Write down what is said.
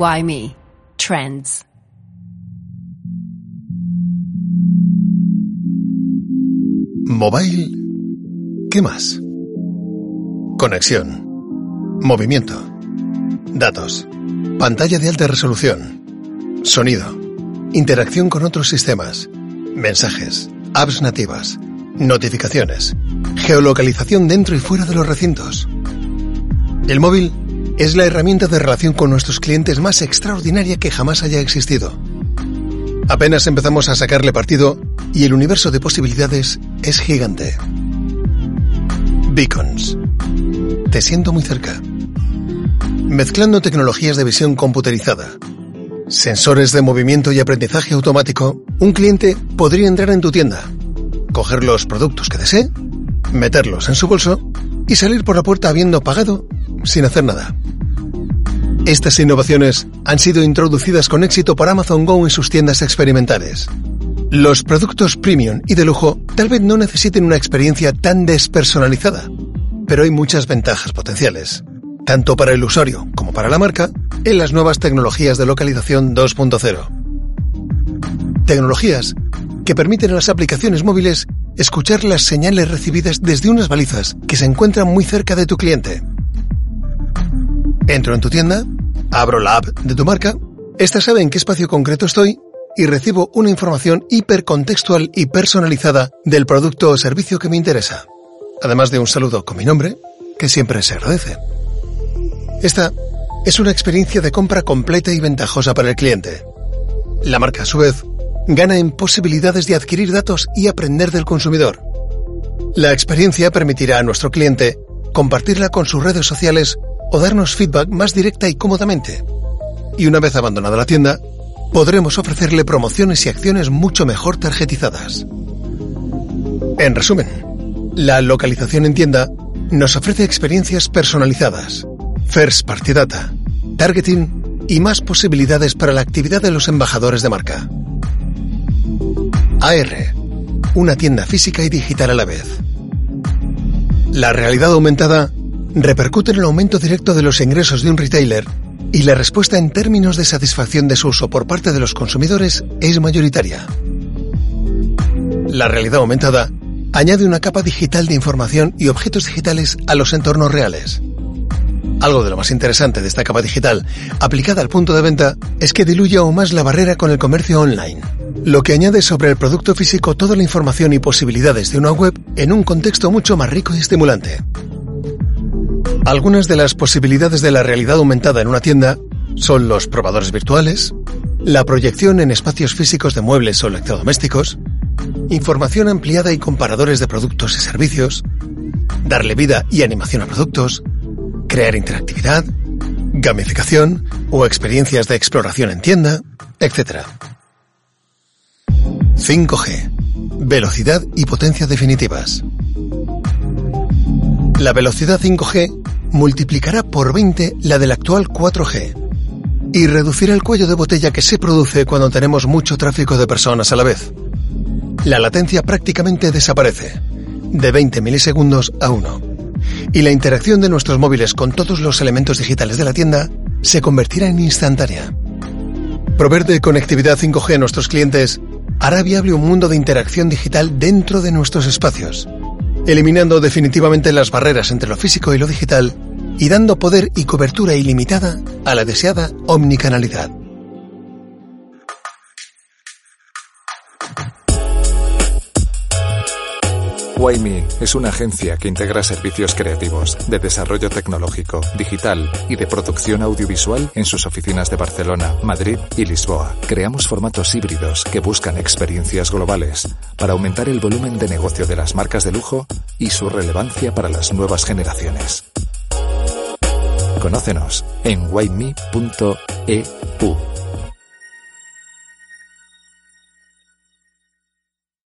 Why Me? Trends. Mobile. ¿Qué más? Conexión. Movimiento. Datos. Pantalla de alta resolución. Sonido. Interacción con otros sistemas. Mensajes. Apps nativas. Notificaciones. Geolocalización dentro y fuera de los recintos. El móvil es la herramienta de relación con nuestros clientes más extraordinaria que jamás haya existido. Apenas empezamos a sacarle partido y el universo de posibilidades es gigante. Beacons. Te siento muy cerca. Mezclando tecnologías de visión computerizada, sensores de movimiento y aprendizaje automático, un cliente podría entrar en tu tienda, coger los productos que desee, meterlos en su bolso y salir por la puerta habiendo pagado sin hacer nada. Estas innovaciones han sido introducidas con éxito por Amazon Go en sus tiendas experimentales. Los productos premium y de lujo tal vez no necesiten una experiencia tan despersonalizada, pero hay muchas ventajas potenciales, tanto para el usuario como para la marca, en las nuevas tecnologías de localización 2.0. Tecnologías que permiten a las aplicaciones móviles escuchar las señales recibidas desde unas balizas que se encuentran muy cerca de tu cliente. Entro en tu tienda, abro la app de tu marca, esta sabe en qué espacio concreto estoy y recibo una información hipercontextual y personalizada del producto o servicio que me interesa, además de un saludo con mi nombre, que siempre se agradece. Esta es una experiencia de compra completa y ventajosa para el cliente. La marca, a su vez, gana en posibilidades de adquirir datos y aprender del consumidor. La experiencia permitirá a nuestro cliente compartirla con sus redes sociales o darnos feedback más directa y cómodamente. Y una vez abandonada la tienda, podremos ofrecerle promociones y acciones mucho mejor tarjetizadas. En resumen, la localización en tienda nos ofrece experiencias personalizadas, first party data, targeting y más posibilidades para la actividad de los embajadores de marca. AR, una tienda física y digital a la vez. La realidad aumentada repercute en el aumento directo de los ingresos de un retailer y la respuesta en términos de satisfacción de su uso por parte de los consumidores es mayoritaria. La realidad aumentada añade una capa digital de información y objetos digitales a los entornos reales. Algo de lo más interesante de esta capa digital, aplicada al punto de venta, es que diluye aún más la barrera con el comercio online, lo que añade sobre el producto físico toda la información y posibilidades de una web en un contexto mucho más rico y estimulante. Algunas de las posibilidades de la realidad aumentada en una tienda son los probadores virtuales, la proyección en espacios físicos de muebles o electrodomésticos, información ampliada y comparadores de productos y servicios, darle vida y animación a productos, crear interactividad, gamificación o experiencias de exploración en tienda, etc. 5G. Velocidad y potencia definitivas. La velocidad 5G multiplicará por 20 la del actual 4G y reducirá el cuello de botella que se produce cuando tenemos mucho tráfico de personas a la vez. La latencia prácticamente desaparece, de 20 milisegundos a 1, y la interacción de nuestros móviles con todos los elementos digitales de la tienda se convertirá en instantánea. Proveer de conectividad 5G a nuestros clientes hará viable un mundo de interacción digital dentro de nuestros espacios eliminando definitivamente las barreras entre lo físico y lo digital y dando poder y cobertura ilimitada a la deseada omnicanalidad. Wayme es una agencia que integra servicios creativos, de desarrollo tecnológico, digital y de producción audiovisual en sus oficinas de Barcelona, Madrid y Lisboa. Creamos formatos híbridos que buscan experiencias globales para aumentar el volumen de negocio de las marcas de lujo y su relevancia para las nuevas generaciones. Conócenos en wayme.eu.